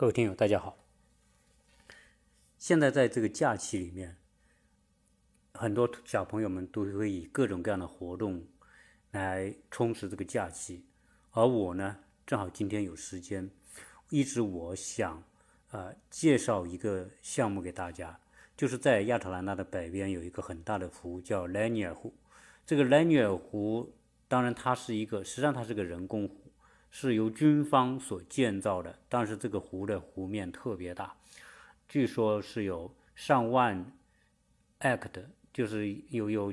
各位听友，大家好。现在在这个假期里面，很多小朋友们都会以各种各样的活动来充实这个假期，而我呢，正好今天有时间，一直我想呃介绍一个项目给大家，就是在亚特兰大的北边有一个很大的湖，叫莱尼尔湖。这个莱尼尔湖，当然它是一个，实际上它是个人工湖。是由军方所建造的，但是这个湖的湖面特别大，据说是有上万 act，就是有有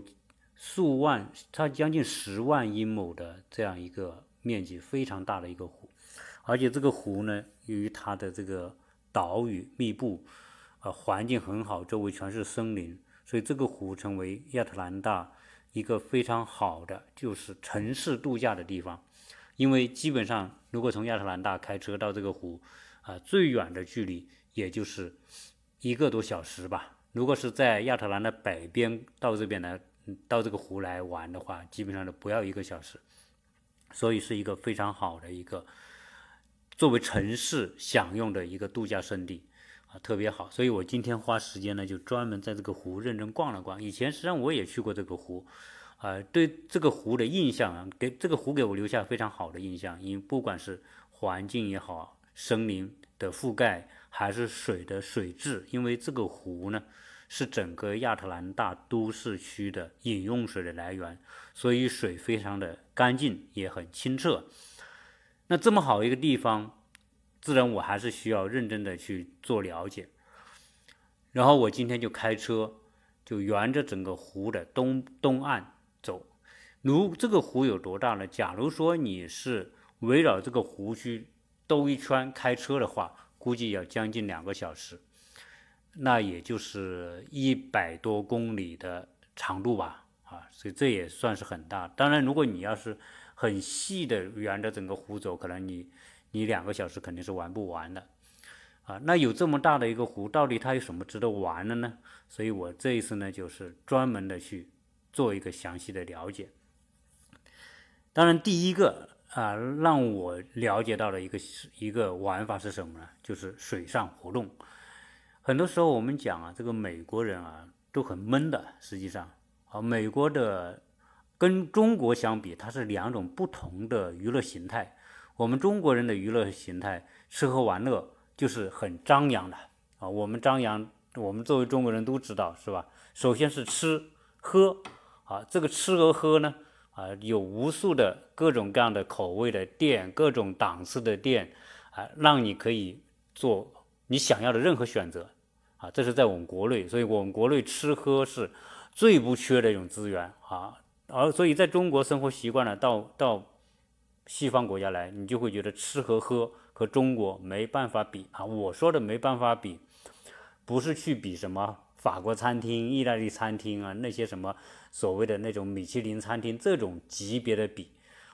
数万，它将近十万英亩的这样一个面积，非常大的一个湖。而且这个湖呢，由于它的这个岛屿密布，呃，环境很好，周围全是森林，所以这个湖成为亚特兰大一个非常好的就是城市度假的地方。因为基本上，如果从亚特兰大开车到这个湖，啊，最远的距离也就是一个多小时吧。如果是在亚特兰大北边到这边来，到这个湖来玩的话，基本上都不要一个小时。所以是一个非常好的一个作为城市享用的一个度假胜地，啊，特别好。所以我今天花时间呢，就专门在这个湖认真逛了逛。以前实际上我也去过这个湖。啊，对这个湖的印象啊，给这个湖给我留下非常好的印象。因为不管是环境也好，森林的覆盖，还是水的水质，因为这个湖呢是整个亚特兰大都市区的饮用水的来源，所以水非常的干净，也很清澈。那这么好一个地方，自然我还是需要认真的去做了解。然后我今天就开车，就沿着整个湖的东东岸。如这个湖有多大呢？假如说你是围绕这个湖区兜一圈开车的话，估计要将近两个小时，那也就是一百多公里的长度吧，啊，所以这也算是很大。当然，如果你要是很细的沿着整个湖走，可能你你两个小时肯定是玩不完的，啊，那有这么大的一个湖，到底它有什么值得玩的呢？所以我这一次呢，就是专门的去。做一个详细的了解。当然，第一个啊，让我了解到的一个一个玩法是什么呢？就是水上活动。很多时候我们讲啊，这个美国人啊都很闷的。实际上啊，美国的跟中国相比，它是两种不同的娱乐形态。我们中国人的娱乐形态，吃喝玩乐就是很张扬的啊。我们张扬，我们作为中国人都知道，是吧？首先是吃喝。啊，这个吃和喝呢，啊，有无数的各种各样的口味的店，各种档次的店，啊，让你可以做你想要的任何选择，啊，这是在我们国内，所以我们国内吃喝是最不缺的一种资源啊，而所以在中国生活习惯了，到到西方国家来，你就会觉得吃和喝和中国没办法比啊。我说的没办法比，不是去比什么。法国餐厅、意大利餐厅啊，那些什么所谓的那种米其林餐厅这种级别的比，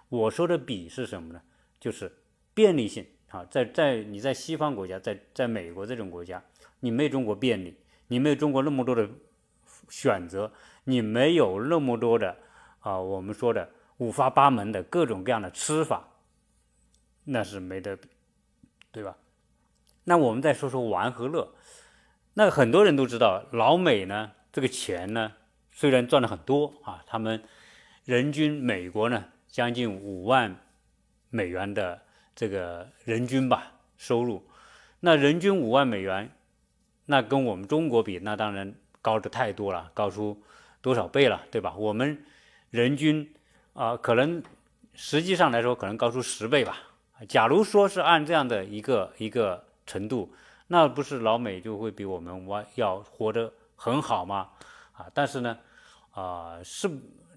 我说的比是什么呢？就是便利性啊，在在你在西方国家，在在美国这种国家，你没有中国便利，你没有中国那么多的选择，你没有那么多的啊，我们说的五花八门的各种各样的吃法，那是没得比，对吧？那我们再说说玩和乐。那很多人都知道，老美呢，这个钱呢，虽然赚的很多啊，他们人均美国呢将近五万美元的这个人均吧收入，那人均五万美元，那跟我们中国比，那当然高的太多了，高出多少倍了，对吧？我们人均啊，可能实际上来说，可能高出十倍吧。假如说是按这样的一个一个程度。那不是老美就会比我们我要活得很好吗？啊，但是呢，啊，是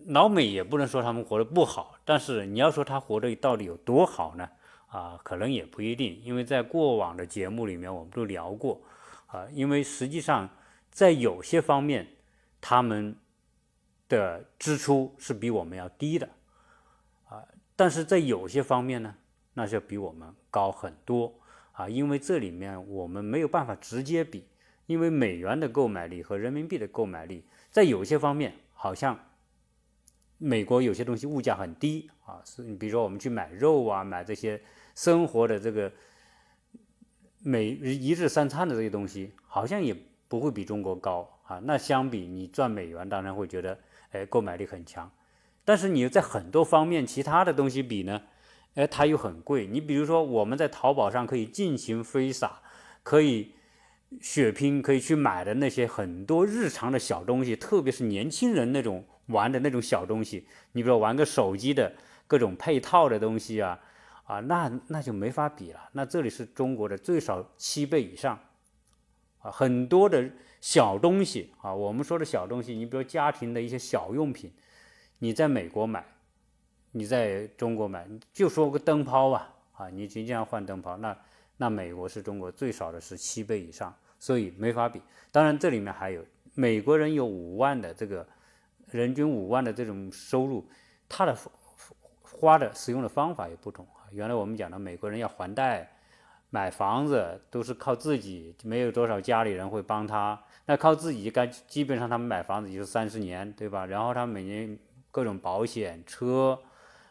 老美也不能说他们活得不好，但是你要说他活得到底有多好呢？啊，可能也不一定，因为在过往的节目里面我们都聊过，啊，因为实际上在有些方面他们的支出是比我们要低的，啊，但是在有些方面呢，那就比我们高很多。啊，因为这里面我们没有办法直接比，因为美元的购买力和人民币的购买力，在有些方面好像美国有些东西物价很低啊，是你比如说我们去买肉啊，买这些生活的这个每一日三餐的这些东西，好像也不会比中国高啊。那相比你赚美元，当然会觉得，哎，购买力很强。但是你在很多方面其他的东西比呢，哎，它又很贵。你比如说，我们在淘宝上可以尽情挥洒，可以血拼，可以去买的那些很多日常的小东西，特别是年轻人那种玩的那种小东西，你比如玩个手机的各种配套的东西啊。啊，那那就没法比了。那这里是中国的最少七倍以上，啊，很多的小东西啊，我们说的小东西，你比如家庭的一些小用品，你在美国买，你在中国买，就说个灯泡吧，啊，你仅仅要换灯泡，那那美国是中国最少的是七倍以上，所以没法比。当然这里面还有美国人有五万的这个人均五万的这种收入，他的花的使用的方法也不同。原来我们讲的美国人要还贷、买房子都是靠自己，没有多少家里人会帮他。那靠自己，该基本上他们买房子也就三十年，对吧？然后他每年各种保险、车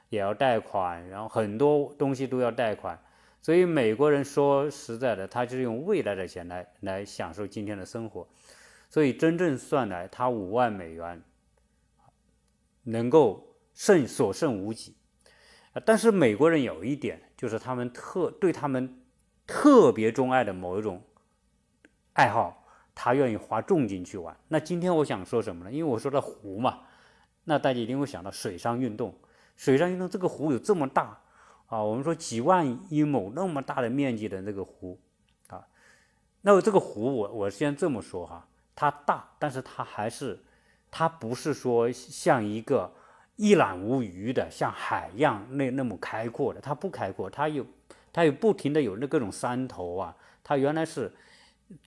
也要贷款，然后很多东西都要贷款。所以美国人说实在的，他就是用未来的钱来来享受今天的生活。所以真正算来，他五万美元能够剩所剩无几。但是美国人有一点，就是他们特对他们特别钟爱的某一种爱好，他愿意花重金去玩。那今天我想说什么呢？因为我说到湖嘛，那大家一定会想到水上运动。水上运动这个湖有这么大啊，我们说几万一亩那么大的面积的那个湖啊，那么这个湖我我先这么说哈，它大，但是它还是它不是说像一个。一览无余的，像海一样那那么开阔的，它不开阔，它有它有不停的有那各种山头啊，它原来是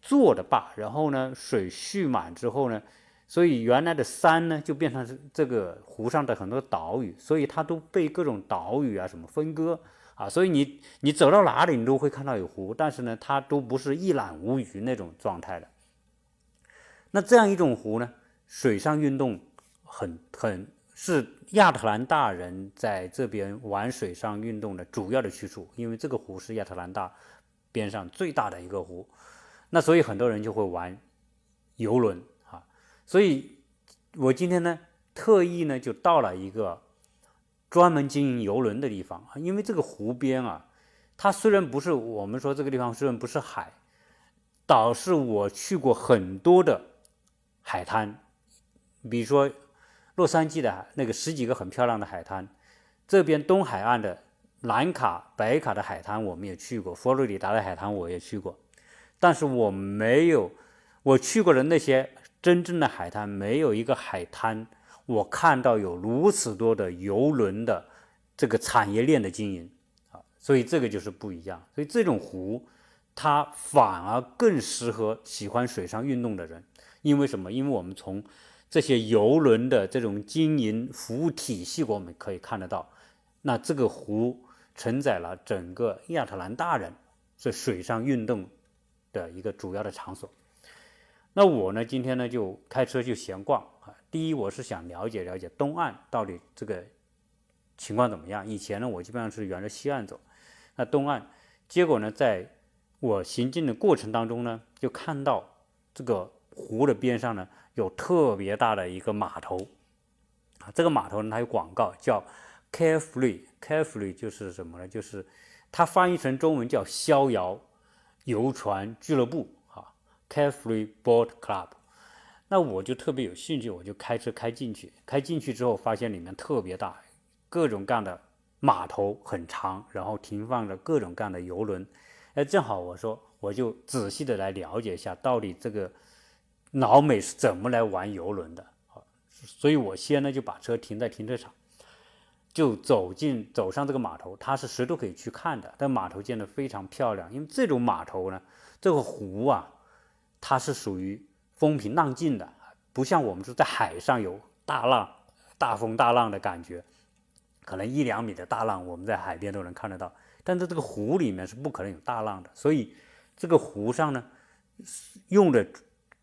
做的坝，然后呢水蓄满之后呢，所以原来的山呢就变成这个湖上的很多岛屿，所以它都被各种岛屿啊什么分割啊，所以你你走到哪里你都会看到有湖，但是呢它都不是一览无余那种状态的。那这样一种湖呢，水上运动很很。是亚特兰大人在这边玩水上运动的主要的去处，因为这个湖是亚特兰大边上最大的一个湖，那所以很多人就会玩游轮。所以我今天呢，特意呢就到了一个专门经营游轮的地方，因为这个湖边啊，它虽然不是我们说这个地方虽然不是海，倒是我去过很多的海滩，比如说。洛杉矶的那个十几个很漂亮的海滩，这边东海岸的南卡、北卡的海滩我们也去过，佛罗里达的海滩我也去过，但是我没有我去过的那些真正的海滩，没有一个海滩我看到有如此多的游轮的这个产业链的经营啊，所以这个就是不一样。所以这种湖，它反而更适合喜欢水上运动的人，因为什么？因为我们从这些游轮的这种经营服务体系，我们可以看得到。那这个湖承载了整个亚特兰大人是水上运动的一个主要的场所。那我呢，今天呢就开车就闲逛啊。第一，我是想了解了解东岸到底这个情况怎么样。以前呢，我基本上是沿着西岸走。那东岸，结果呢，在我行进的过程当中呢，就看到这个湖的边上呢。有特别大的一个码头啊，这个码头呢，它有广告叫 “Carefree”，“Carefree” 就是什么呢？就是它翻译成中文叫“逍遥游船俱乐部”，“Carefree Boat Club”。那我就特别有兴趣，我就开车开进去。开进去之后，发现里面特别大，各种各样的码头很长，然后停放着各种各样的游轮。哎，正好我说，我就仔细的来了解一下，到底这个。老美是怎么来玩游轮的？所以我先呢就把车停在停车场，就走进走上这个码头，它是谁都可以去看的。但码头建的非常漂亮，因为这种码头呢，这个湖啊，它是属于风平浪静的，不像我们说在海上有大浪、大风大浪的感觉，可能一两米的大浪我们在海边都能看得到，但在这个湖里面是不可能有大浪的。所以这个湖上呢，用的。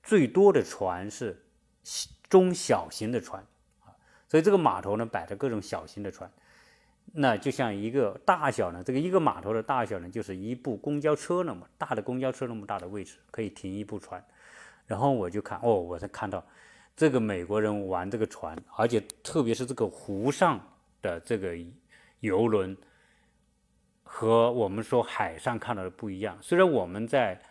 最多的船是中小型的船，所以这个码头呢摆着各种小型的船。那就像一个大小呢，这个一个码头的大小呢，就是一部公交车那么大的公交车那么大的位置，可以停一部船。然后我就看，哦，我才看到这个美国人玩这个船，而且特别是这个湖上的这个游轮，和我们说海上看到的不一样。虽然我们在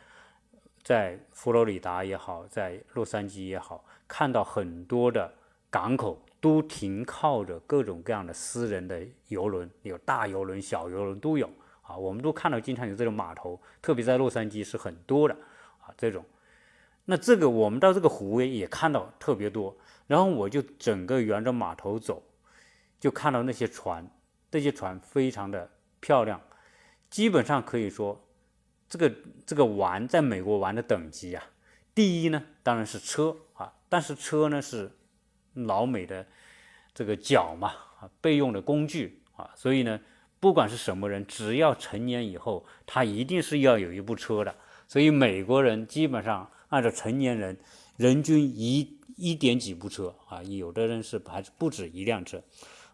在佛罗里达也好，在洛杉矶也好，看到很多的港口都停靠着各种各样的私人的游轮，有大游轮、小游轮都有啊。我们都看到经常有这种码头，特别在洛杉矶是很多的啊。这种，那这个我们到这个湖也看到特别多。然后我就整个沿着码头走，就看到那些船，这些船非常的漂亮。基本上可以说，这个这个玩在美国玩的等级啊，第一呢当然是车啊，但是车呢是老美的这个脚嘛啊备用的工具啊，所以呢不管是什么人，只要成年以后，他一定是要有一部车的。所以美国人基本上按照成年人人均一一点几部车啊，有的人是还是不止一辆车。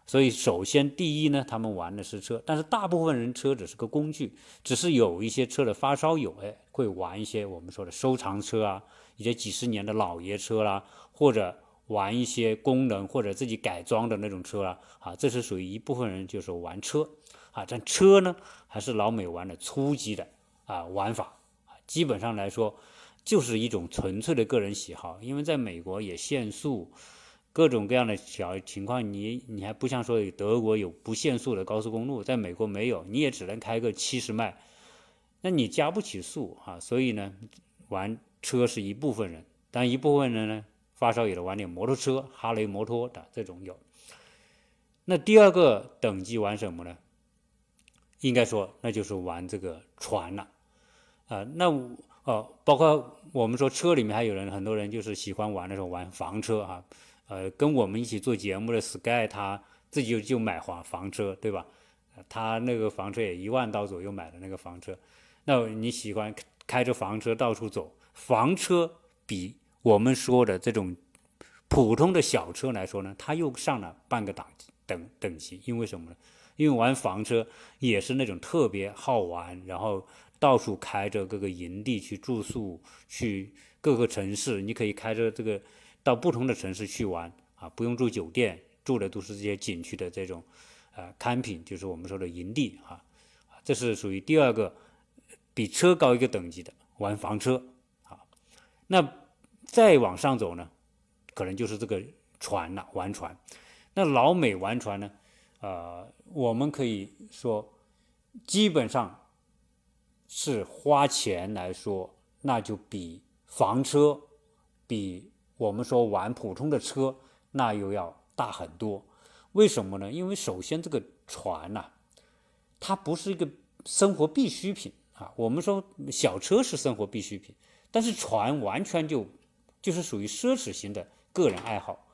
所以，首先第一呢，他们玩的是车，但是大部分人车只是个工具，只是有一些车的发烧友哎，会玩一些我们说的收藏车啊，一些几十年的老爷车啦，或者玩一些功能或者自己改装的那种车啊，啊，这是属于一部分人就是玩车啊，但车呢还是老美玩的初级的啊玩法，基本上来说就是一种纯粹的个人喜好，因为在美国也限速。各种各样的小情况，你你还不像说德国有不限速的高速公路，在美国没有，你也只能开个七十迈，那你加不起速啊。所以呢，玩车是一部分人，但一部分人呢，发烧友的玩点摩托车，哈雷摩托的这种有。那第二个等级玩什么呢？应该说那就是玩这个船了，啊，那哦，包括我们说车里面还有人，很多人就是喜欢玩的时候玩房车啊。呃，跟我们一起做节目的 Sky，他自己就就买房房车，对吧？他那个房车也一万刀左右买的那个房车。那你喜欢开着房车到处走？房车比我们说的这种普通的小车来说呢，它又上了半个档等等级。因为什么呢？因为玩房车也是那种特别好玩，然后到处开着各个营地去住宿，去各个城市，你可以开着这个。到不同的城市去玩啊，不用住酒店，住的都是这些景区的这种，呃，camping，就是我们说的营地啊，这是属于第二个比车高一个等级的玩房车啊。那再往上走呢，可能就是这个船了，玩船。那老美玩船呢，呃，我们可以说基本上是花钱来说，那就比房车比。我们说玩普通的车，那又要大很多，为什么呢？因为首先这个船呐，它不是一个生活必需品啊。我们说小车是生活必需品，但是船完全就就是属于奢侈型的个人爱好。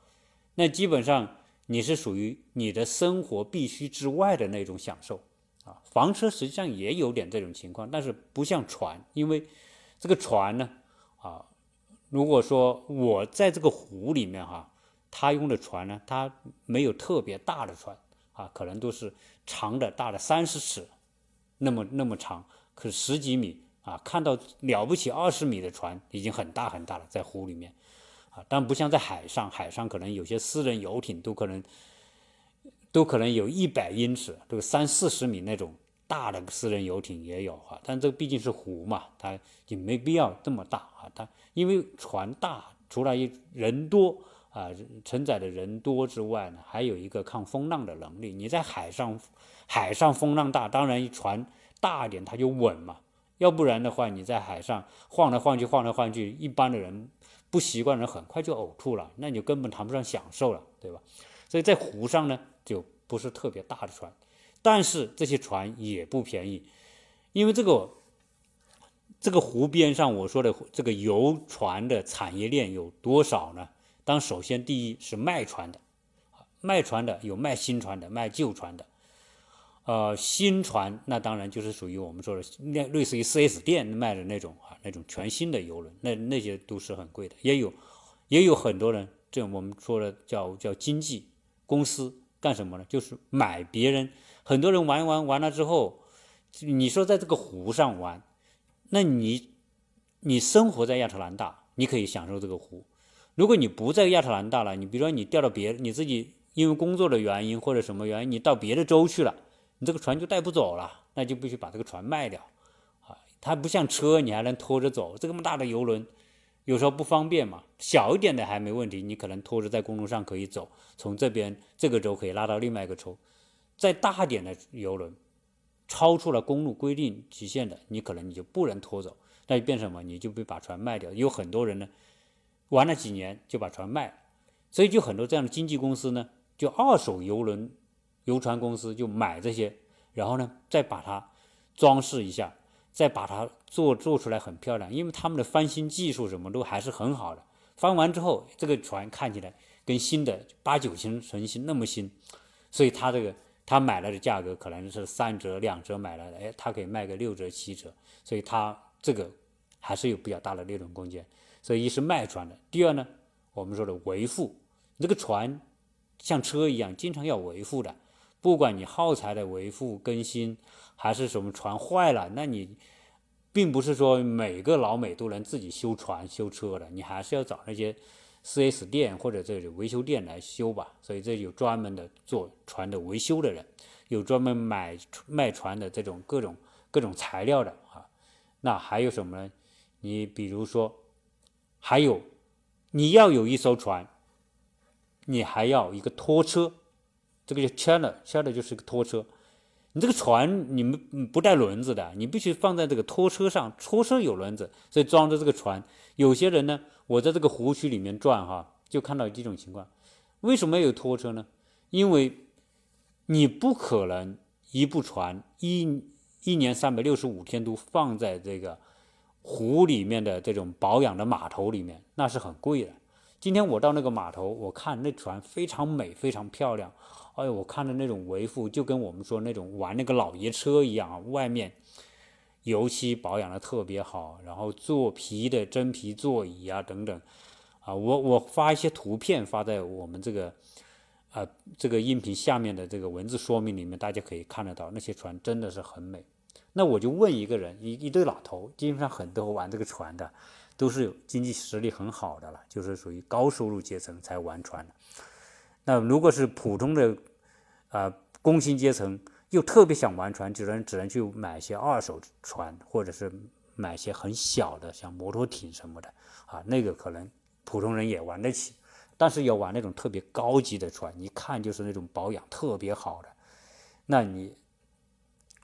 那基本上你是属于你的生活必须之外的那种享受啊。房车实际上也有点这种情况，但是不像船，因为这个船呢，啊。如果说我在这个湖里面哈，他用的船呢，它没有特别大的船啊，可能都是长的大的三十尺，那么那么长，可十几米啊，看到了不起二十米的船已经很大很大了，在湖里面啊，但不像在海上，海上可能有些私人游艇都可能都可能有一百英尺，这个三四十米那种大的私人游艇也有啊，但这毕竟是湖嘛，它也没必要这么大啊，它。因为船大，除了一人多啊，承载的人多之外呢，还有一个抗风浪的能力。你在海上，海上风浪大，当然船大一点它就稳嘛。要不然的话，你在海上晃来晃去，晃来晃去，一般的人不习惯人很快就呕吐了，那你就根本谈不上享受了，对吧？所以在湖上呢，就不是特别大的船，但是这些船也不便宜，因为这个。这个湖边上，我说的这个游船的产业链有多少呢？当首先第一是卖船的，卖船的有卖新船的，卖旧船的。呃，新船那当然就是属于我们说的类类似于 4S 店卖的那种啊，那种全新的游轮，那那些都是很贵的。也有也有很多人，这我们说的叫叫经纪公司干什么呢？就是买别人很多人玩玩完了之后，你说在这个湖上玩，那你你生活在亚特兰大，你可以享受这个湖。如果你不在亚特兰大了，你比如说你调到别你自己因为工作的原因或者什么原因，你到别的州去了，你这个船就带不走了，那就必须把这个船卖掉。啊，它不像车，你还能拖着走，这么大的游轮。有时候不方便嘛，小一点的还没问题，你可能拖着在公路上可以走，从这边这个州可以拉到另外一个州。再大点的游轮，超出了公路规定极限的，你可能你就不能拖走，那就变什么？你就被把船卖掉。有很多人呢，玩了几年就把船卖了，所以就很多这样的经纪公司呢，就二手游轮、游船公司就买这些，然后呢再把它装饰一下。再把它做做出来很漂亮，因为他们的翻新技术什么都还是很好的。翻完之后，这个船看起来跟新的八九成新那么新，所以他这个他买来的价格可能是三折两折买来的，哎，他可以卖个六折七折，所以他这个还是有比较大的利润空间。所以一是卖船的，第二呢，我们说的维护，这个船像车一样，经常要维护的，不管你耗材的维护更新。还是什么船坏了，那你并不是说每个老美都能自己修船修车的，你还是要找那些四 S 店或者这种维修店来修吧。所以这有专门的做船的维修的人，有专门买卖船的这种各种各种材料的啊。那还有什么呢？你比如说，还有你要有一艘船，你还要一个拖车，这个叫 channel，channel 就是个拖车。你这个船你们不带轮子的，你必须放在这个拖车上，拖车有轮子，所以装着这个船。有些人呢，我在这个湖区里面转哈，就看到这种情况。为什么有拖车呢？因为你不可能一部船一一年三百六十五天都放在这个湖里面的这种保养的码头里面，那是很贵的。今天我到那个码头，我看那船非常美，非常漂亮。哎呦，我看的那种维护，就跟我们说那种玩那个老爷车一样啊，外面油漆保养的特别好，然后做皮的真皮座椅啊等等，啊，我我发一些图片发在我们这个啊这个音频下面的这个文字说明里面，大家可以看得到那些船真的是很美。那我就问一个人，一一对老头，基本上很多玩这个船的都是有经济实力很好的了，就是属于高收入阶层才玩船的。那如果是普通的，啊，工薪阶层又特别想玩船，只能只能去买一些二手船，或者是买些很小的，像摩托艇什么的啊，那个可能普通人也玩得起。但是要玩那种特别高级的船，一看就是那种保养特别好的，那你，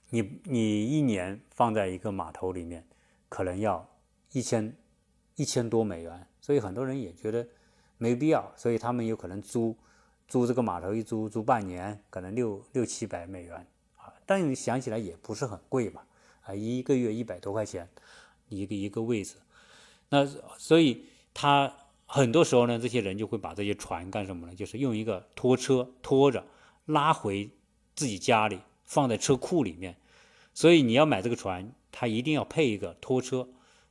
你你一年放在一个码头里面，可能要一千一千多美元，所以很多人也觉得没必要，所以他们有可能租。租这个码头一租租半年，可能六六七百美元啊，但你想起来也不是很贵嘛，啊，一个月一百多块钱，一个一个位置，那所以他很多时候呢，这些人就会把这些船干什么呢？就是用一个拖车拖着拉回自己家里，放在车库里面。所以你要买这个船，它一定要配一个拖车。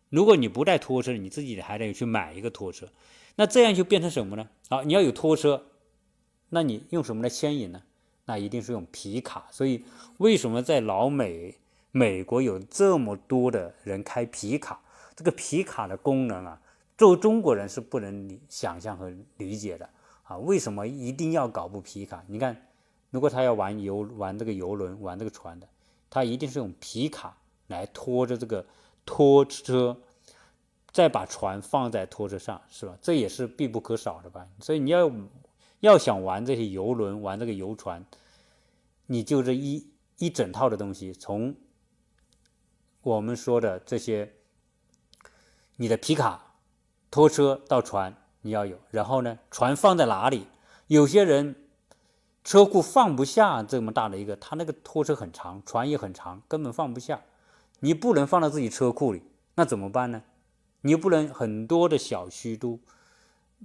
如果你不带拖车，你自己还得去买一个拖车。那这样就变成什么呢？啊，你要有拖车。那你用什么来牵引呢？那一定是用皮卡。所以为什么在老美美国有这么多的人开皮卡？这个皮卡的功能啊，作为中国人是不能想象和理解的啊！为什么一定要搞部皮卡？你看，如果他要玩游玩这个游轮玩这个船的，他一定是用皮卡来拖着这个拖车，再把船放在拖车上，是吧？这也是必不可少的吧？所以你要。要想玩这些游轮，玩这个游船，你就这一一整套的东西，从我们说的这些，你的皮卡、拖车到船，你要有。然后呢，船放在哪里？有些人车库放不下这么大的一个，他那个拖车很长，船也很长，根本放不下。你不能放到自己车库里，那怎么办呢？你又不能很多的小区都。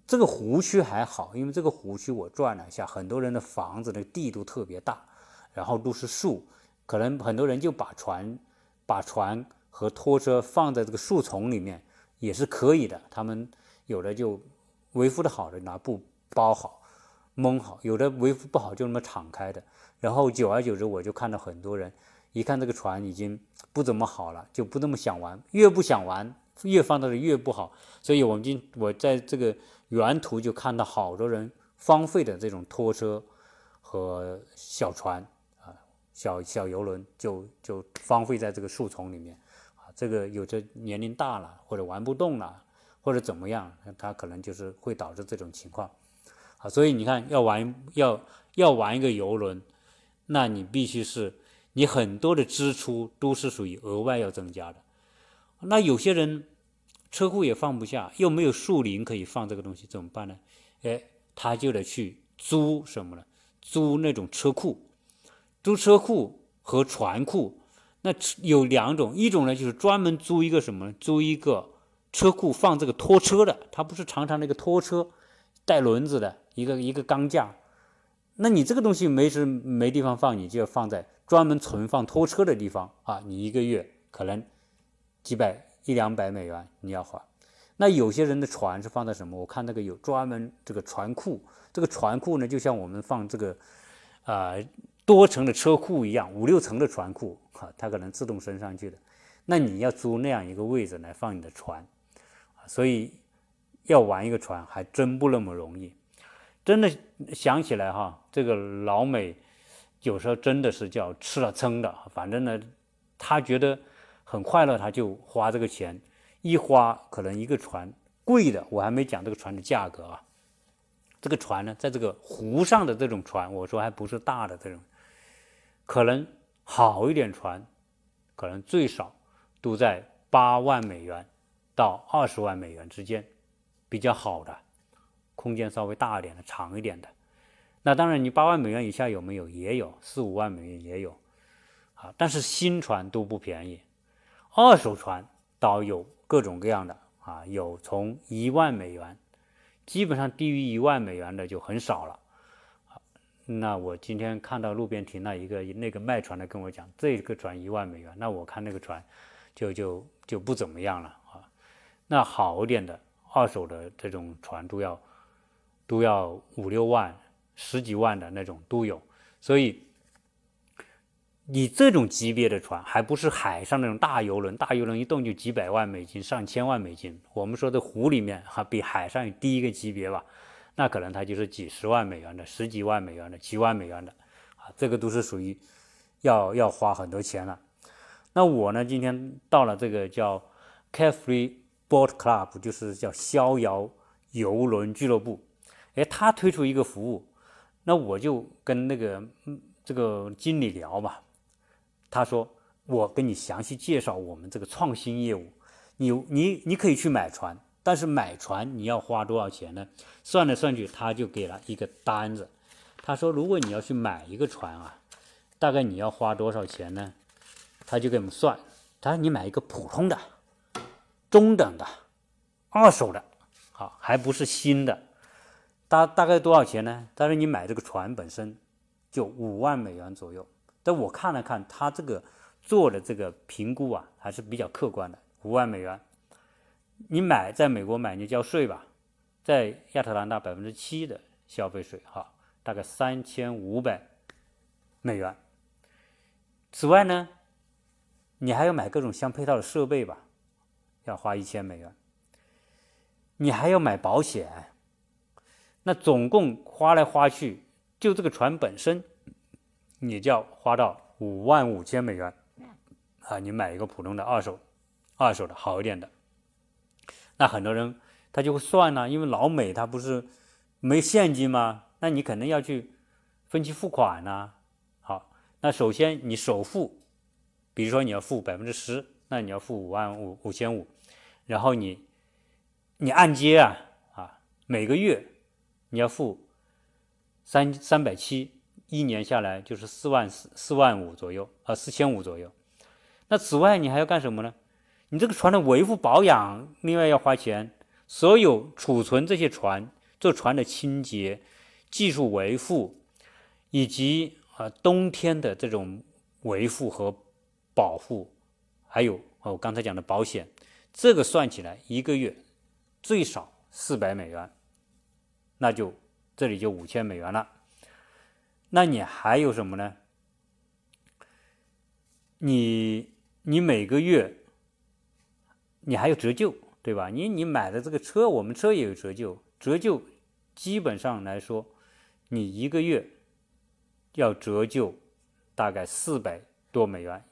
这个湖区还好，因为这个湖区我转了一下，很多人的房子的地都特别大，然后都是树，可能很多人就把船、把船和拖车放在这个树丛里面也是可以的。他们有的就维护的好的拿布包好，蒙好，有的维护不好就那么敞开的，然后久而久之，我就看到很多人一看这个船已经不怎么好了，就不那么想玩，越不想玩，越放到的越不好。所以我们今我在这个原图就看到好多人荒废的这种拖车和小船啊，小小游轮就就荒废在这个树丛里面啊，这个有的年龄大了或者玩不动了或者怎么样，它可能就是会导致这种情况。啊，所以你看，要玩要要玩一个游轮，那你必须是你很多的支出都是属于额外要增加的。那有些人车库也放不下，又没有树林可以放这个东西，怎么办呢？哎，他就得去租什么呢？租那种车库，租车库和船库。那有两种，一种呢就是专门租一个什么呢？租一个车库放这个拖车的，它不是常常那个拖车带轮子的。一个一个钢架，那你这个东西没时没地方放，你就要放在专门存放拖车的地方啊！你一个月可能几百一两百美元你要花。那有些人的船是放在什么？我看那个有专门这个船库，这个船库呢就像我们放这个啊多层的车库一样，五六层的船库啊，它可能自动升上去的。那你要租那样一个位置来放你的船，所以要玩一个船还真不那么容易。真的想起来哈，这个老美有时候真的是叫吃了撑的。反正呢，他觉得很快乐，他就花这个钱，一花可能一个船贵的，我还没讲这个船的价格啊。这个船呢，在这个湖上的这种船，我说还不是大的这种，可能好一点船，可能最少都在八万美元到二十万美元之间，比较好的。空间稍微大一点的、长一点的，那当然你八万美元以下有没有？也有，四五万美元也有，啊，但是新船都不便宜，二手船倒有各种各样的啊，有从一万美元，基本上低于一万美元的就很少了。那我今天看到路边停了一个那个卖船的跟我讲，这个船一万美元，那我看那个船就就就不怎么样了啊。那好一点的二手的这种船都要。都要五六万、十几万的那种都有，所以你这种级别的船，还不是海上那种大游轮，大游轮一动就几百万美金、上千万美金。我们说的湖里面哈，比海上低一个级别吧，那可能它就是几十万美元的、十几万美元的、几万美元的啊，这个都是属于要要花很多钱了。那我呢，今天到了这个叫 Carefree Boat Club，就是叫逍遥游轮俱乐部。哎，他推出一个服务，那我就跟那个嗯这个经理聊嘛。他说：“我跟你详细介绍我们这个创新业务。你你你可以去买船，但是买船你要花多少钱呢？算来算去，他就给了一个单子。他说，如果你要去买一个船啊，大概你要花多少钱呢？他就给我们算。他说你买一个普通的、中等的、二手的，好，还不是新的。”大大概多少钱呢？他说你买这个船本身就五万美元左右。但我看了看他这个做的这个评估啊，还是比较客观的，五万美元。你买在美国买你交税吧，在亚特兰大百分之七的消费税，哈，大概三千五百美元。此外呢，你还要买各种相配套的设备吧，要花一千美元。你还要买保险。那总共花来花去，就这个船本身，你就要花到五万五千美元啊！你买一个普通的二手、二手的好一点的，那很多人他就会算呢，因为老美他不是没现金吗？那你可能要去分期付款呢。好，那首先你首付，比如说你要付百分之十，那你要付五万五五千五，然后你你按揭啊啊，每个月。你要付三三百七，一年下来就是四万四四万五左右，呃四千五左右。那此外你还要干什么呢？你这个船的维护保养，另外要花钱。所有储存这些船，做船的清洁、技术维护，以及啊冬天的这种维护和保护，还有我刚才讲的保险，这个算起来一个月最少四百美元。那就这里就五千美元了。那你还有什么呢？你你每个月你还有折旧，对吧？你你买的这个车，我们车也有折旧，折旧基本上来说，你一个月要折旧大概四百多美元，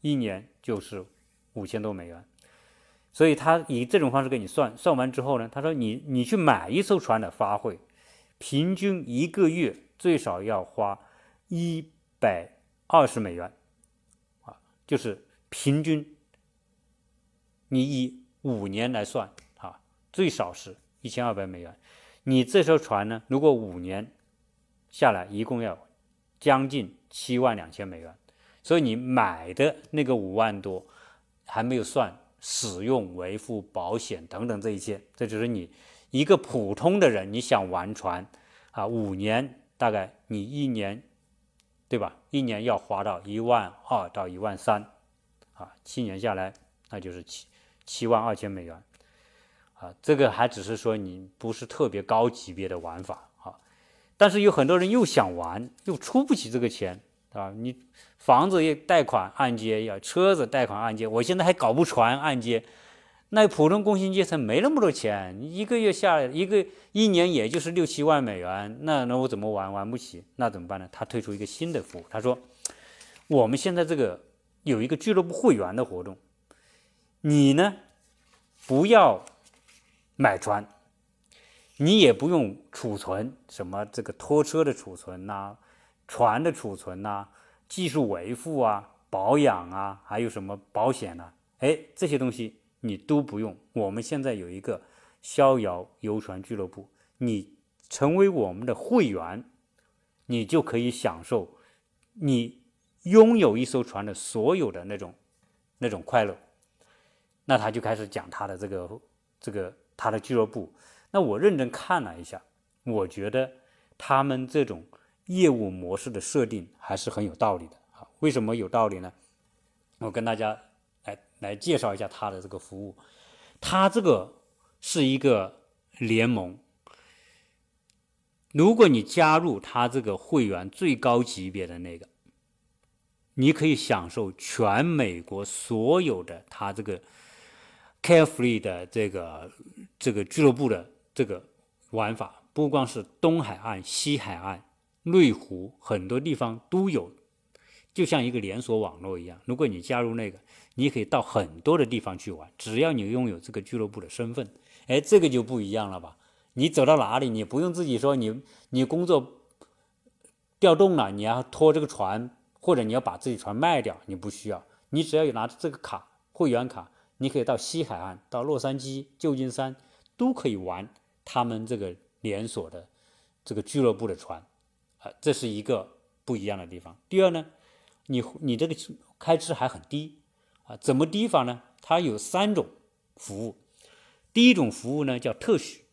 一年就是五千多美元。所以他以这种方式给你算，算完之后呢，他说你你去买一艘船的花费，平均一个月最少要花一百二十美元，啊，就是平均，你以五年来算啊，最少是一千二百美元。你这艘船呢，如果五年下来一共要将近七万两千美元，所以你买的那个五万多还没有算。使用、维护、保险等等这一切，这就是你一个普通的人，你想玩船啊，五年大概你一年，对吧？一年要花到一万二到一万三，啊，七年下来那就是七七万二千美元，啊，这个还只是说你不是特别高级别的玩法啊，但是有很多人又想玩，又出不起这个钱。啊，你房子也贷款按揭，要车子贷款按揭，我现在还搞不全按揭，那普通工薪阶层没那么多钱，一个月下来一个一年也就是六七万美元，那那我怎么玩玩不起？那怎么办呢？他推出一个新的服务，他说我们现在这个有一个俱乐部会员的活动，你呢不要买船，你也不用储存什么这个拖车的储存呐。船的储存呐，技术维护啊，保养啊，还有什么保险呐？哎，这些东西你都不用。我们现在有一个逍遥游船俱乐部，你成为我们的会员，你就可以享受你拥有一艘船的所有的那种那种快乐。那他就开始讲他的这个这个他的俱乐部。那我认真看了一下，我觉得他们这种。业务模式的设定还是很有道理的？为什么有道理呢？我跟大家来介绍一下他的这个服务。他这个是一个联盟，如果你加入他这个会员最高级别的那个，你可以享受全美国所有的他这个 Carefree 的这个这个俱乐部的这个玩法，不光是东海岸、西海岸。内湖很多地方都有，就像一个连锁网络一样。如果你加入那个，你可以到很多的地方去玩，只要你拥有这个俱乐部的身份。哎，这个就不一样了吧？你走到哪里，你不用自己说你你工作调动了，你要拖这个船，或者你要把自己船卖掉，你不需要。你只要有拿着这个卡会员卡，你可以到西海岸、到洛杉矶、旧金山都可以玩他们这个连锁的这个俱乐部的船。啊这是一个不一样的地方。第二呢，你你这个开支还很低啊？怎么低法呢？它有三种服务。第一种服务呢叫特许，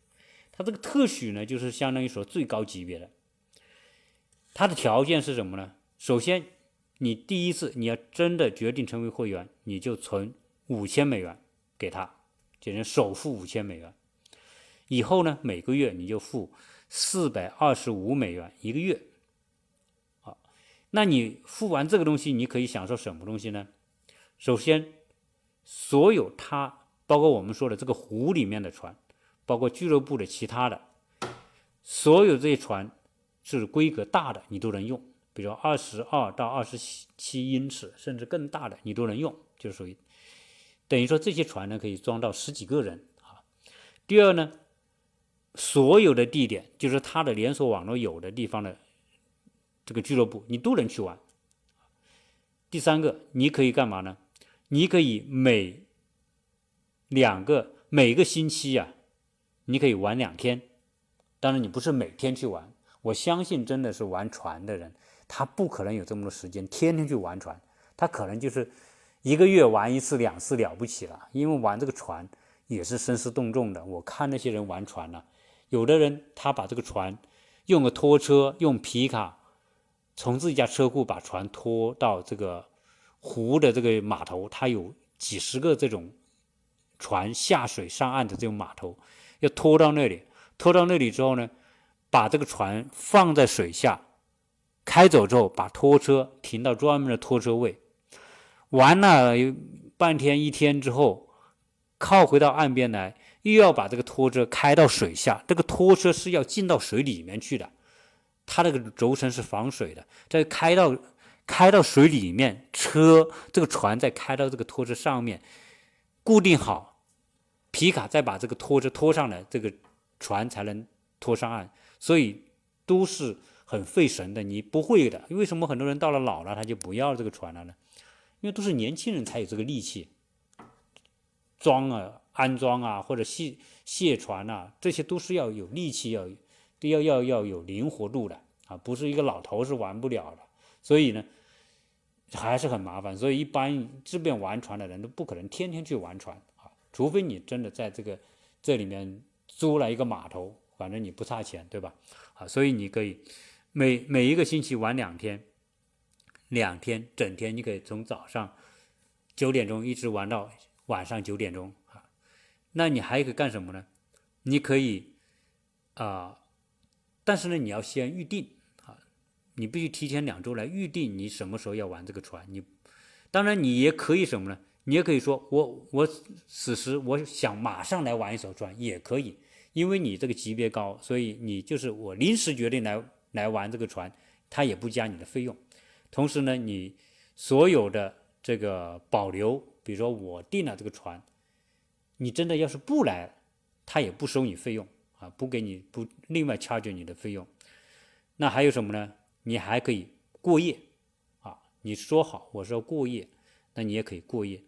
它这个特许呢就是相当于说最高级别的。它的条件是什么呢？首先，你第一次你要真的决定成为会员，你就存五千美元给他，就是首付五千美元。以后呢，每个月你就付。四百二十五美元一个月，那你付完这个东西，你可以享受什么东西呢？首先，所有它包括我们说的这个湖里面的船，包括俱乐部的其他的，所有这些船是规格大的，你都能用，比如二十二到二十七英尺，甚至更大的你都能用，就属于等于说这些船呢可以装到十几个人啊。第二呢？所有的地点，就是它的连锁网络有的地方的这个俱乐部，你都能去玩。第三个，你可以干嘛呢？你可以每两个每个星期呀，你可以玩两天。当然，你不是每天去玩。我相信，真的是玩船的人，他不可能有这么多时间天天去玩船。他可能就是一个月玩一次两次了不起了，因为玩这个船也是深思动众的。我看那些人玩船呢。有的人他把这个船用个拖车，用皮卡从自己家车库把船拖到这个湖的这个码头，它有几十个这种船下水上岸的这种码头，要拖到那里，拖到那里之后呢，把这个船放在水下，开走之后，把拖车停到专门的拖车位，玩了半天一天之后，靠回到岸边来，又要把这个拖车开到水下。这个拖车是要进到水里面去的，它这个轴承是防水的，再开到开到水里面，车这个船再开到这个拖车上面，固定好，皮卡再把这个拖车拖上来，这个船才能拖上岸。所以都是很费神的，你不会的。为什么很多人到了老了他就不要这个船了呢？因为都是年轻人才有这个力气装啊、安装啊，或者卸卸船啊，这些都是要有力气，要要要要有灵活度的啊，不是一个老头是玩不了的。所以呢，还是很麻烦。所以一般这边玩船的人都不可能天天去玩船啊，除非你真的在这个这里面租了一个码头。反正你不差钱，对吧？啊，所以你可以每每一个星期玩两天，两天整天，你可以从早上九点钟一直玩到晚上九点钟啊。那你还可以干什么呢？你可以啊，但是呢，你要先预定啊，你必须提前两周来预定你什么时候要玩这个船。你当然你也可以什么呢？你也可以说我我此时我想马上来玩一艘船也可以。因为你这个级别高，所以你就是我临时决定来来玩这个船，他也不加你的费用。同时呢，你所有的这个保留，比如说我订了这个船，你真的要是不来，他也不收你费用啊，不给你不另外 charge 你的费用。那还有什么呢？你还可以过夜啊，你说好我说过夜，那你也可以过夜。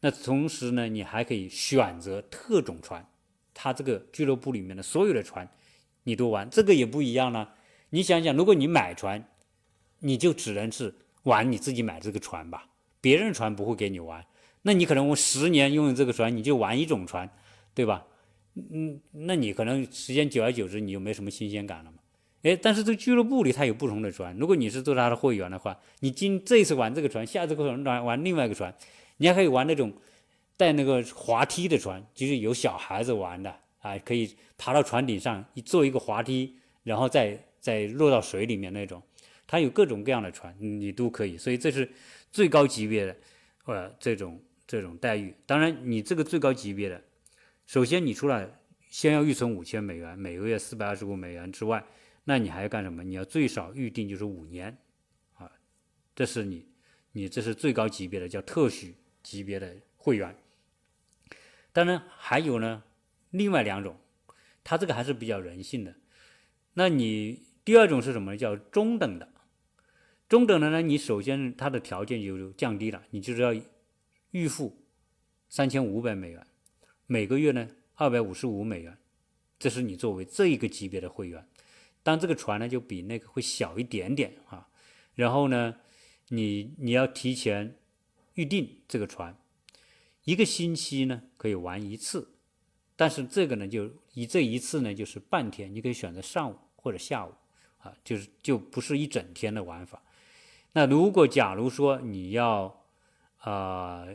那同时呢，你还可以选择特种船。他这个俱乐部里面的所有的船，你都玩，这个也不一样呢。你想想，如果你买船，你就只能是玩你自己买这个船吧，别人船不会给你玩。那你可能我十年拥有这个船，你就玩一种船，对吧？嗯，那你可能时间久而久之，你就没什么新鲜感了嘛。哎，但是这俱乐部里它有不同的船，如果你是做他的会员的话，你今这一次玩这个船，下次可能玩玩另外一个船，你还可以玩那种。带那个滑梯的船，就是有小孩子玩的啊，可以爬到船顶上一做一个滑梯，然后再再落到水里面那种。它有各种各样的船，你都可以。所以这是最高级别的，呃，这种这种待遇。当然，你这个最高级别的，首先你除了先要预存五千美元，每个月四百二十五美元之外，那你还要干什么？你要最少预定就是五年，啊，这是你你这是最高级别的叫特许级别的会员。当然还有呢，另外两种，它这个还是比较人性的。那你第二种是什么呢？叫中等的。中等的呢，你首先它的条件就降低了，你就是要预付三千五百美元，每个月呢二百五十五美元，这是你作为这一个级别的会员。当这个船呢就比那个会小一点点啊，然后呢，你你要提前预定这个船。一个星期呢可以玩一次，但是这个呢就以这一次呢就是半天，你可以选择上午或者下午，啊，就是就不是一整天的玩法。那如果假如说你要啊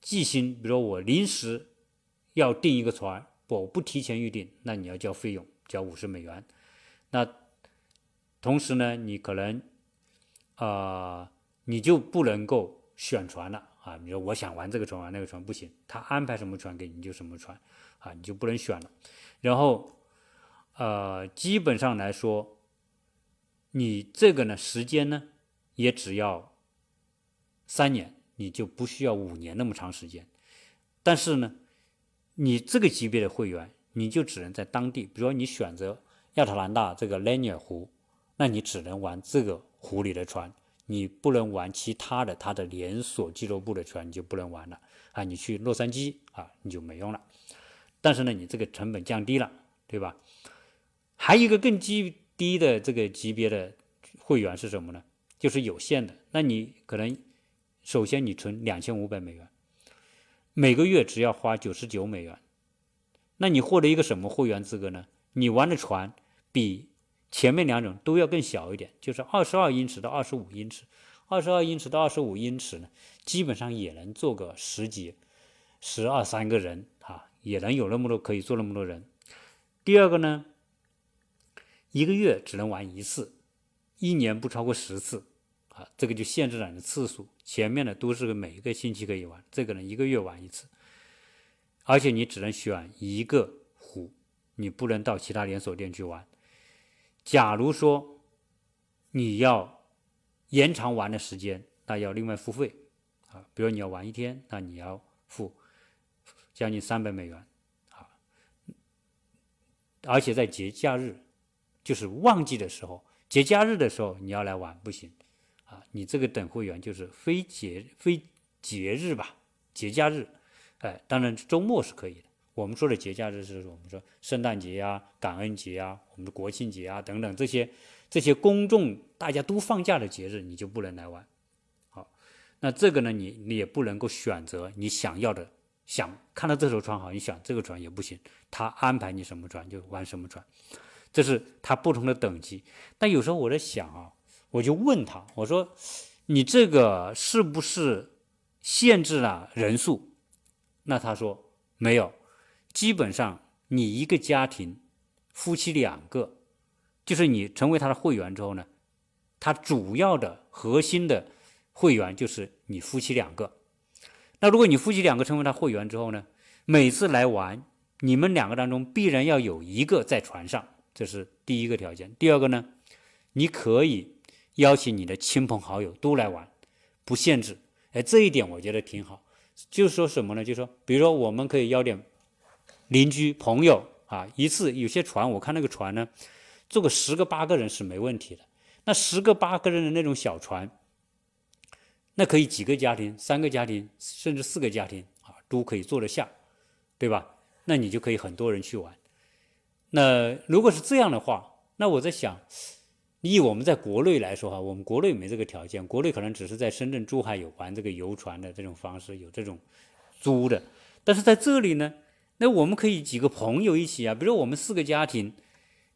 即兴，比如说我临时要订一个船，我不提前预定，那你要交费用，交五十美元。那同时呢，你可能啊你就不能够选船了。啊，你说我想玩这个船玩那个船不行，他安排什么船给你就什么船，啊，你就不能选了。然后，呃，基本上来说，你这个呢时间呢也只要三年，你就不需要五年那么长时间。但是呢，你这个级别的会员，你就只能在当地，比如说你选择亚特兰大这个莱尼尔湖，那你只能玩这个湖里的船。你不能玩其他的，它的连锁俱乐部的船你就不能玩了啊！你去洛杉矶啊，你就没用了。但是呢，你这个成本降低了，对吧？还有一个更低低的这个级别的会员是什么呢？就是有限的。那你可能首先你存两千五百美元，每个月只要花九十九美元，那你获得一个什么会员资格呢？你玩的船比。前面两种都要更小一点，就是二十二英尺到二十五英尺，二十二英尺到二十五英尺呢，基本上也能坐个十几、十二三个人啊，也能有那么多可以坐那么多人。第二个呢，一个月只能玩一次，一年不超过十次，啊，这个就限制了你的次数。前面的都是每一个星期可以玩，这个呢一个月玩一次，而且你只能选一个壶，你不能到其他连锁店去玩。假如说你要延长玩的时间，那要另外付费，啊，比如你要玩一天，那你要付将近三百美元，啊，而且在节假日。就是旺季的时候，节假日的时候你要来玩不行，啊，你这个等会员就是非节非节日吧，节假日，哎，当然周末是可以的。我们说的节假日是我们说圣诞节呀、感恩节呀、我们的国庆节啊等等这些这些公众大家都放假的节日，你就不能来玩。好，那这个呢，你你也不能够选择你想要的，想看到这艘船好，你选这个船也不行，他安排你什么船就玩什么船。这是它不同的等级，但有时候我在想啊，我就问他，我说：“你这个是不是限制了人数？”那他说：“没有，基本上你一个家庭，夫妻两个，就是你成为他的会员之后呢，他主要的核心的会员就是你夫妻两个。那如果你夫妻两个成为他会员之后呢，每次来玩，你们两个当中必然要有一个在船上。”这是第一个条件。第二个呢，你可以邀请你的亲朋好友都来玩，不限制。哎，这一点我觉得挺好。就是说什么呢？就是说，比如说我们可以邀点邻居朋友啊，一次有些船，我看那个船呢，坐个十个八个人是没问题的。那十个八个人的那种小船，那可以几个家庭、三个家庭，甚至四个家庭啊，都可以坐得下，对吧？那你就可以很多人去玩。那如果是这样的话，那我在想，以我们在国内来说哈，我们国内没这个条件，国内可能只是在深圳、珠海有玩这个游船的这种方式，有这种租的。但是在这里呢，那我们可以几个朋友一起啊，比如我们四个家庭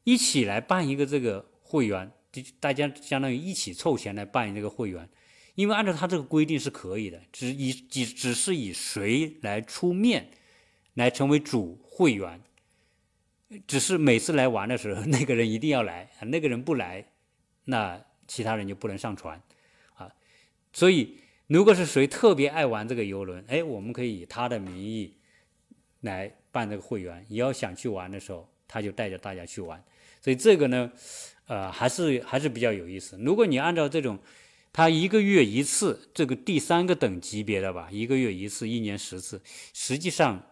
一起来办一个这个会员，就大家相当于一起凑钱来办这个会员，因为按照他这个规定是可以的，只以只只是以谁来出面来成为主会员。只是每次来玩的时候，那个人一定要来，那个人不来，那其他人就不能上船，啊，所以如果是谁特别爱玩这个游轮，哎，我们可以以他的名义来办这个会员，你要想去玩的时候，他就带着大家去玩，所以这个呢，呃，还是还是比较有意思。如果你按照这种，他一个月一次，这个第三个等级别的吧，一个月一次，一年十次，实际上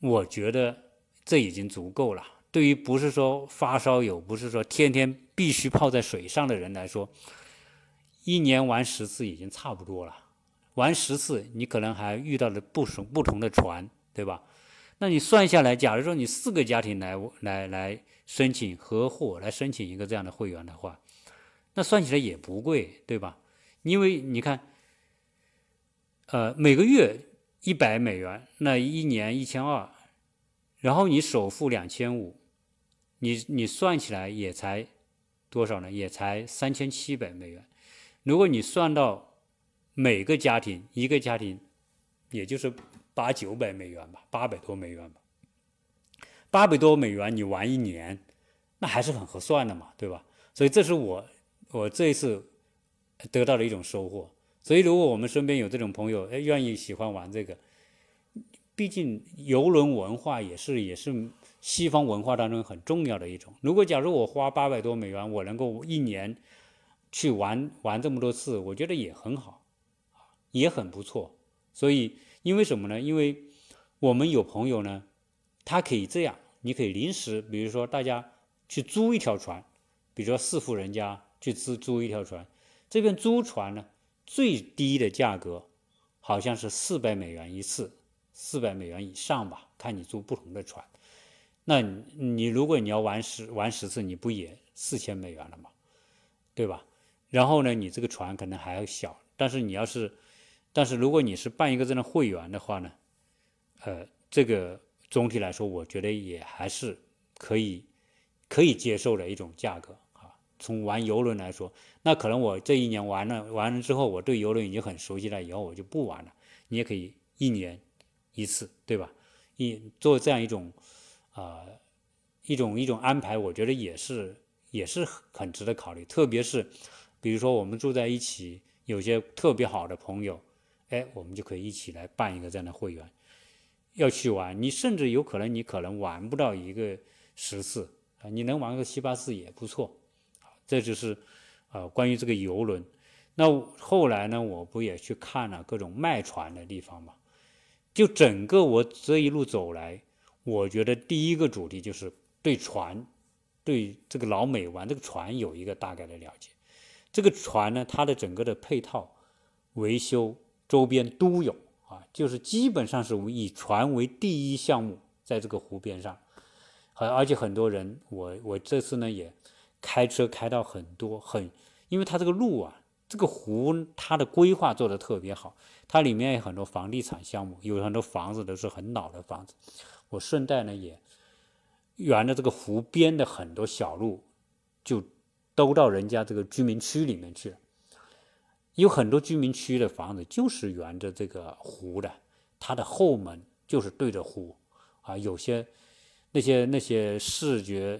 我觉得。这已经足够了。对于不是说发烧友，不是说天天必须泡在水上的人来说，一年玩十次已经差不多了。玩十次，你可能还遇到了不同不同的船，对吧？那你算下来，假如说你四个家庭来来来申请合伙来申请一个这样的会员的话，那算起来也不贵，对吧？因为你看，呃，每个月一百美元，那一年一千二。然后你首付两千五，你你算起来也才多少呢？也才三千七百美元。如果你算到每个家庭一个家庭，也就是八九百美元吧，八百多美元吧。八百多美元你玩一年，那还是很合算的嘛，对吧？所以这是我我这一次得到的一种收获。所以如果我们身边有这种朋友，哎，愿意喜欢玩这个。毕竟游轮文化也是也是西方文化当中很重要的一种。如果假如我花八百多美元，我能够一年去玩玩这么多次，我觉得也很好，也很不错。所以因为什么呢？因为我们有朋友呢，他可以这样，你可以临时，比如说大家去租一条船，比如说四户人家去租租一条船，这边租船呢最低的价格好像是四百美元一次。四百美元以上吧，看你租不同的船。那你如果你要玩十玩十次，你不也四千美元了吗？对吧？然后呢，你这个船可能还要小。但是你要是，但是如果你是办一个这样的会员的话呢，呃，这个总体来说，我觉得也还是可以可以接受的一种价格啊。从玩游轮来说，那可能我这一年玩了玩了之后，我对游轮已经很熟悉了，以后我就不玩了。你也可以一年。一次，对吧？一做这样一种，啊，一种一种安排，我觉得也是也是很值得考虑。特别是，比如说我们住在一起，有些特别好的朋友，哎，我们就可以一起来办一个这样的会员，要去玩。你甚至有可能你可能玩不到一个十次啊，你能玩个七八次也不错。这就是呃关于这个游轮。那后来呢，我不也去看了各种卖船的地方嘛？就整个我这一路走来，我觉得第一个主题就是对船，对这个老美玩这个船有一个大概的了解。这个船呢，它的整个的配套、维修、周边都有啊，就是基本上是以船为第一项目，在这个湖边上，而而且很多人，我我这次呢也开车开到很多很，因为它这个路啊。这个湖它的规划做得特别好，它里面有很多房地产项目，有很多房子都是很老的房子。我顺带呢也沿着这个湖边的很多小路，就都到人家这个居民区里面去。有很多居民区的房子就是沿着这个湖的，它的后门就是对着湖啊。有些那些那些视觉。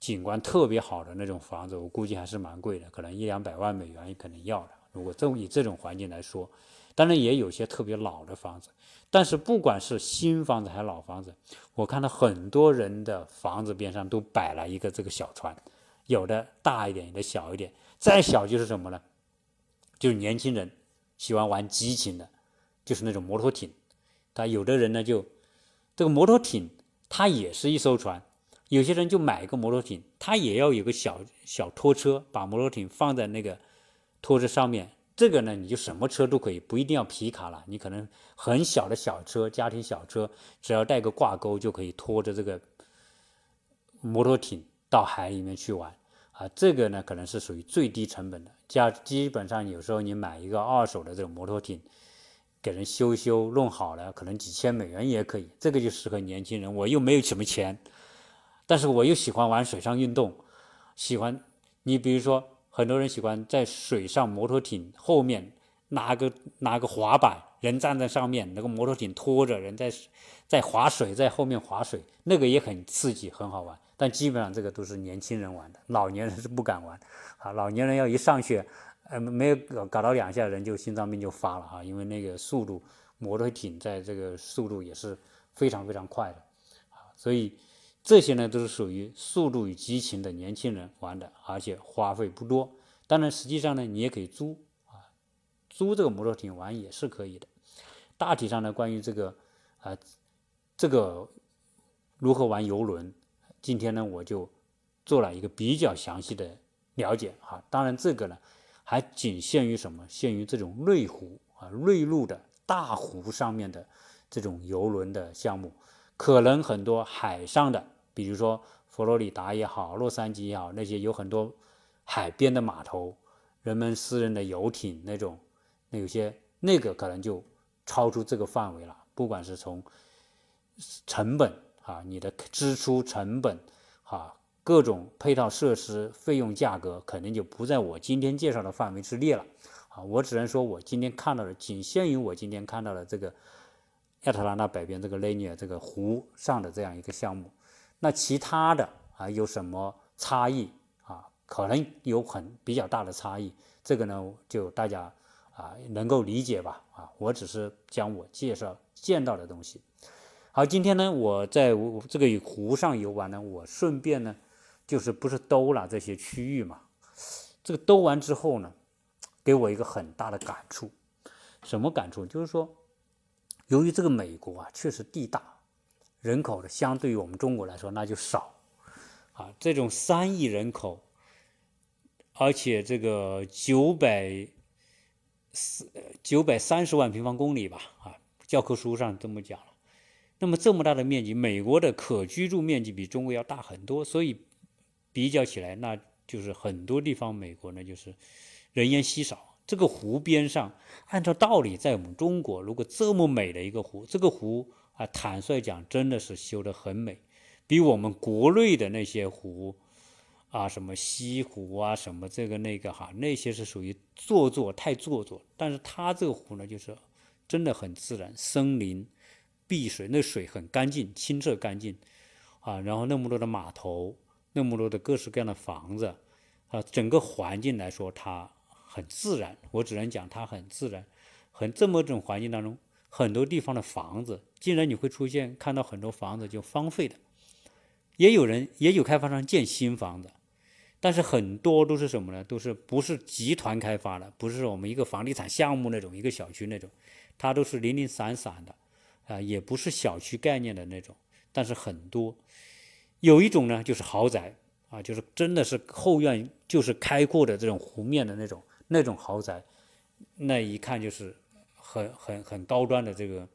景观特别好的那种房子，我估计还是蛮贵的，可能一两百万美元也可能要的。如果这以这种环境来说，当然也有些特别老的房子，但是不管是新房子还是老房子，我看到很多人的房子边上都摆了一个这个小船，有的大一点，有的小一点。再小就是什么呢？就是年轻人喜欢玩激情的，就是那种摩托艇。他有的人呢，就这个摩托艇，它也是一艘船。有些人就买一个摩托艇，他也要有个小小拖车，把摩托艇放在那个拖车上面。这个呢，你就什么车都可以，不一定要皮卡了。你可能很小的小车，家庭小车，只要带个挂钩就可以拖着这个摩托艇到海里面去玩。啊，这个呢可能是属于最低成本的。加基本上有时候你买一个二手的这种摩托艇，给人修修弄好了，可能几千美元也可以。这个就适合年轻人。我又没有什么钱。但是我又喜欢玩水上运动，喜欢你比如说，很多人喜欢在水上摩托艇后面拿个拿个滑板，人站在上面，那个摩托艇拖着人在在划水，在后面划水，那个也很刺激，很好玩。但基本上这个都是年轻人玩的，老年人是不敢玩。啊，老年人要一上去，呃，没有搞搞到两下，人就心脏病就发了啊，因为那个速度，摩托艇在这个速度也是非常非常快的，啊，所以。这些呢都是属于速度与激情的年轻人玩的，而且花费不多。当然，实际上呢，你也可以租啊，租这个摩托艇玩也是可以的。大体上呢，关于这个啊，这个如何玩游轮，今天呢我就做了一个比较详细的了解哈。当然，这个呢还仅限于什么？限于这种内湖啊、内陆的大湖上面的这种游轮的项目。可能很多海上的，比如说佛罗里达也好，洛杉矶也好，那些有很多海边的码头，人们私人的游艇那种，那有些那个可能就超出这个范围了。不管是从成本啊，你的支出成本啊，各种配套设施费用价格，肯定就不在我今天介绍的范围之列了。啊，我只能说我今天看到的，仅限于我今天看到的这个。亚特兰大北边这个雷尼尔这个湖上的这样一个项目，那其他的啊有什么差异啊？可能有很比较大的差异，这个呢就大家啊能够理解吧？啊，我只是将我介绍见到的东西。好，今天呢我在这个湖上游玩呢，我顺便呢就是不是兜了这些区域嘛？这个兜完之后呢，给我一个很大的感触，什么感触？就是说。由于这个美国啊，确实地大，人口的相对于我们中国来说那就少，啊，这种三亿人口，而且这个九百四九百三十万平方公里吧，啊，教科书上这么讲了。那么这么大的面积，美国的可居住面积比中国要大很多，所以比较起来，那就是很多地方美国呢就是人烟稀少。这个湖边上，按照道理，在我们中国，如果这么美的一个湖，这个湖啊，坦率讲，真的是修得很美，比我们国内的那些湖啊，什么西湖啊，什么这个那个哈，那些是属于做作，太做作。但是它这个湖呢，就是真的很自然，森林、碧水，那水很干净，清澈干净啊。然后那么多的码头，那么多的各式各样的房子，啊，整个环境来说它很自然，我只能讲它很自然，很这么一种环境当中，很多地方的房子，竟然你会出现看到很多房子就荒废的，也有人也有开发商建新房子。但是很多都是什么呢？都是不是集团开发的，不是我们一个房地产项目那种，一个小区那种，它都是零零散散的，啊，也不是小区概念的那种。但是很多，有一种呢，就是豪宅啊，就是真的是后院就是开阔的这种湖面的那种那种豪宅，那一看就是很很很高端的这个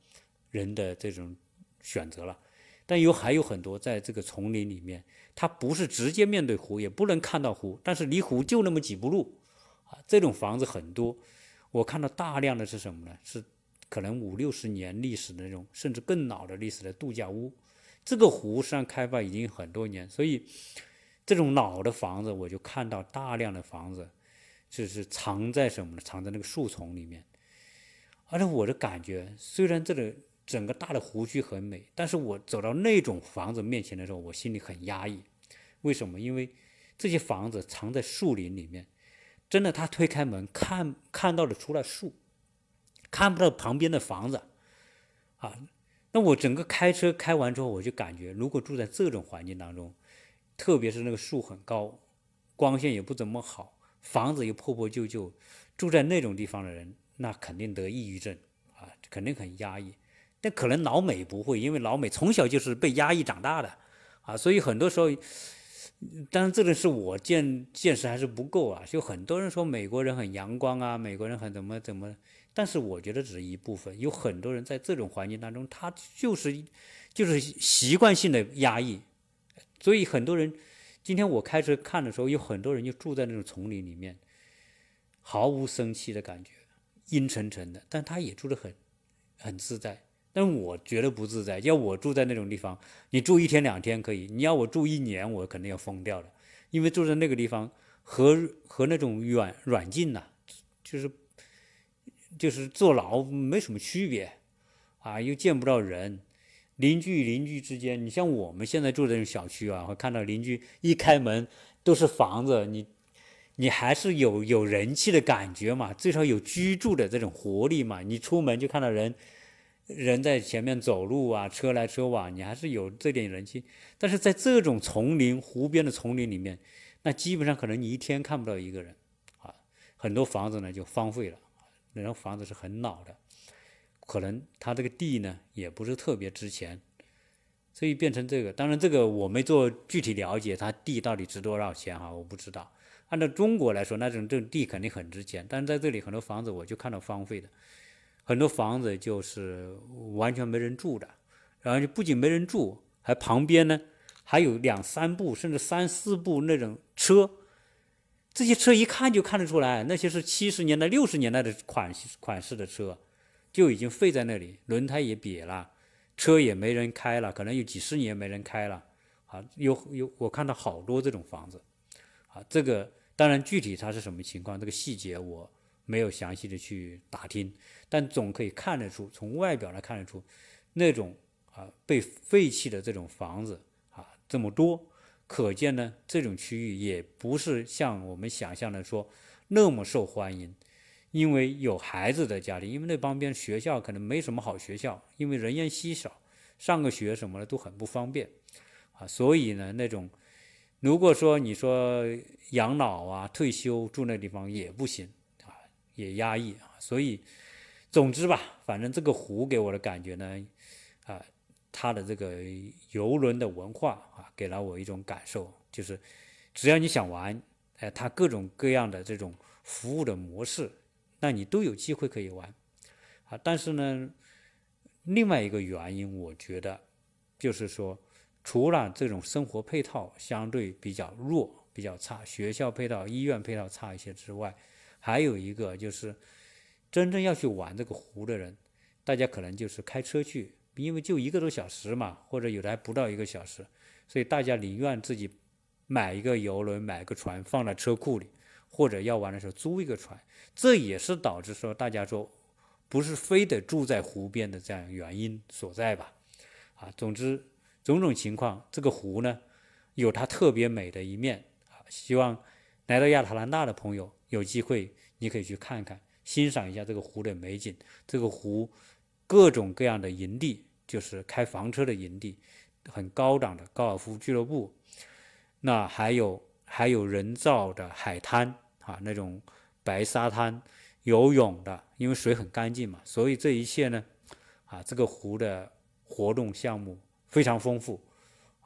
人的这种选择了。但有还有很多在这个丛林里面。它不是直接面对湖，也不能看到湖，但是离湖就那么几步路，啊，这种房子很多。我看到大量的是什么呢？是可能五六十年历史的那种，甚至更老的历史的度假屋。这个湖实际上开发已经很多年，所以这种老的房子，我就看到大量的房子，就是藏在什么呢？藏在那个树丛里面。而且我的感觉，虽然这个。整个大的湖区很美，但是我走到那种房子面前的时候，我心里很压抑。为什么？因为这些房子藏在树林里面，真的，他推开门看看到的除了树，看不到旁边的房子，啊，那我整个开车开完之后，我就感觉，如果住在这种环境当中，特别是那个树很高，光线也不怎么好，房子又破破旧旧，住在那种地方的人，那肯定得抑郁症啊，肯定很压抑。但可能老美不会，因为老美从小就是被压抑长大的，啊，所以很多时候，当然这个是我见见识还是不够啊。就很多人说美国人很阳光啊，美国人很怎么怎么，但是我觉得只是一部分，有很多人在这种环境当中，他就是就是习惯性的压抑，所以很多人今天我开车看的时候，有很多人就住在那种丛林里面，毫无生气的感觉，阴沉沉的，但他也住得很很自在。但我觉得不自在。要我住在那种地方，你住一天两天可以，你要我住一年，我肯定要疯掉了。因为住在那个地方和和那种软软禁呐，就是就是坐牢没什么区别啊，又见不到人，邻居与邻居之间，你像我们现在住这种小区啊，会看到邻居一开门都是房子，你你还是有有人气的感觉嘛，至少有居住的这种活力嘛。你出门就看到人。人在前面走路啊，车来车往，你还是有这点人气。但是在这种丛林、湖边的丛林里面，那基本上可能你一天看不到一个人，啊，很多房子呢就荒废了，那种房子是很老的，可能它这个地呢也不是特别值钱，所以变成这个。当然这个我没做具体了解，它地到底值多少钱哈，我不知道。按照中国来说，那种这种地肯定很值钱，但是在这里很多房子我就看到荒废的。很多房子就是完全没人住的，然后就不仅没人住，还旁边呢还有两三部甚至三四部那种车，这些车一看就看得出来，那些是七十年代、六十年代的款款式的车，就已经废在那里，轮胎也瘪了，车也没人开了，可能有几十年没人开了，啊，有有我看到好多这种房子，啊，这个当然具体它是什么情况，这个细节我。没有详细的去打听，但总可以看得出，从外表来看得出，那种啊被废弃的这种房子啊这么多，可见呢这种区域也不是像我们想象的说那么受欢迎，因为有孩子的家庭，因为那旁边学校可能没什么好学校，因为人烟稀少，上个学什么的都很不方便啊，所以呢那种如果说你说养老啊退休住那地方也不行啊。也压抑啊，所以，总之吧，反正这个湖给我的感觉呢，啊，它的这个游轮的文化啊，给了我一种感受，就是只要你想玩，哎，它各种各样的这种服务的模式，那你都有机会可以玩，啊，但是呢，另外一个原因，我觉得就是说，除了这种生活配套相对比较弱、比较差，学校配套、医院配套差一些之外，还有一个就是，真正要去玩这个湖的人，大家可能就是开车去，因为就一个多小时嘛，或者有的还不到一个小时，所以大家宁愿自己买一个游轮、买个船放在车库里，或者要玩的时候租一个船，这也是导致说大家说不是非得住在湖边的这样原因所在吧？啊，总之种种情况，这个湖呢，有它特别美的一面啊。希望来到亚特兰大的朋友有机会，你可以去看看，欣赏一下这个湖的美景。这个湖各种各样的营地，就是开房车的营地，很高档的高尔夫俱乐部，那还有还有人造的海滩啊，那种白沙滩游泳的，因为水很干净嘛，所以这一切呢，啊，这个湖的活动项目非常丰富。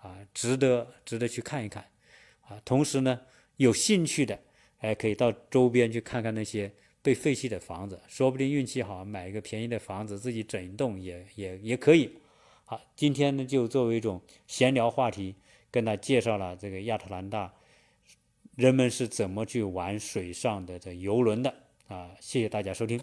啊，值得值得去看一看，啊，同时呢，有兴趣的，还可以到周边去看看那些被废弃的房子，说不定运气好，买一个便宜的房子，自己整一栋也也也可以。好，今天呢，就作为一种闲聊话题，跟他介绍了这个亚特兰大人们是怎么去玩水上的这游轮的，啊，谢谢大家收听。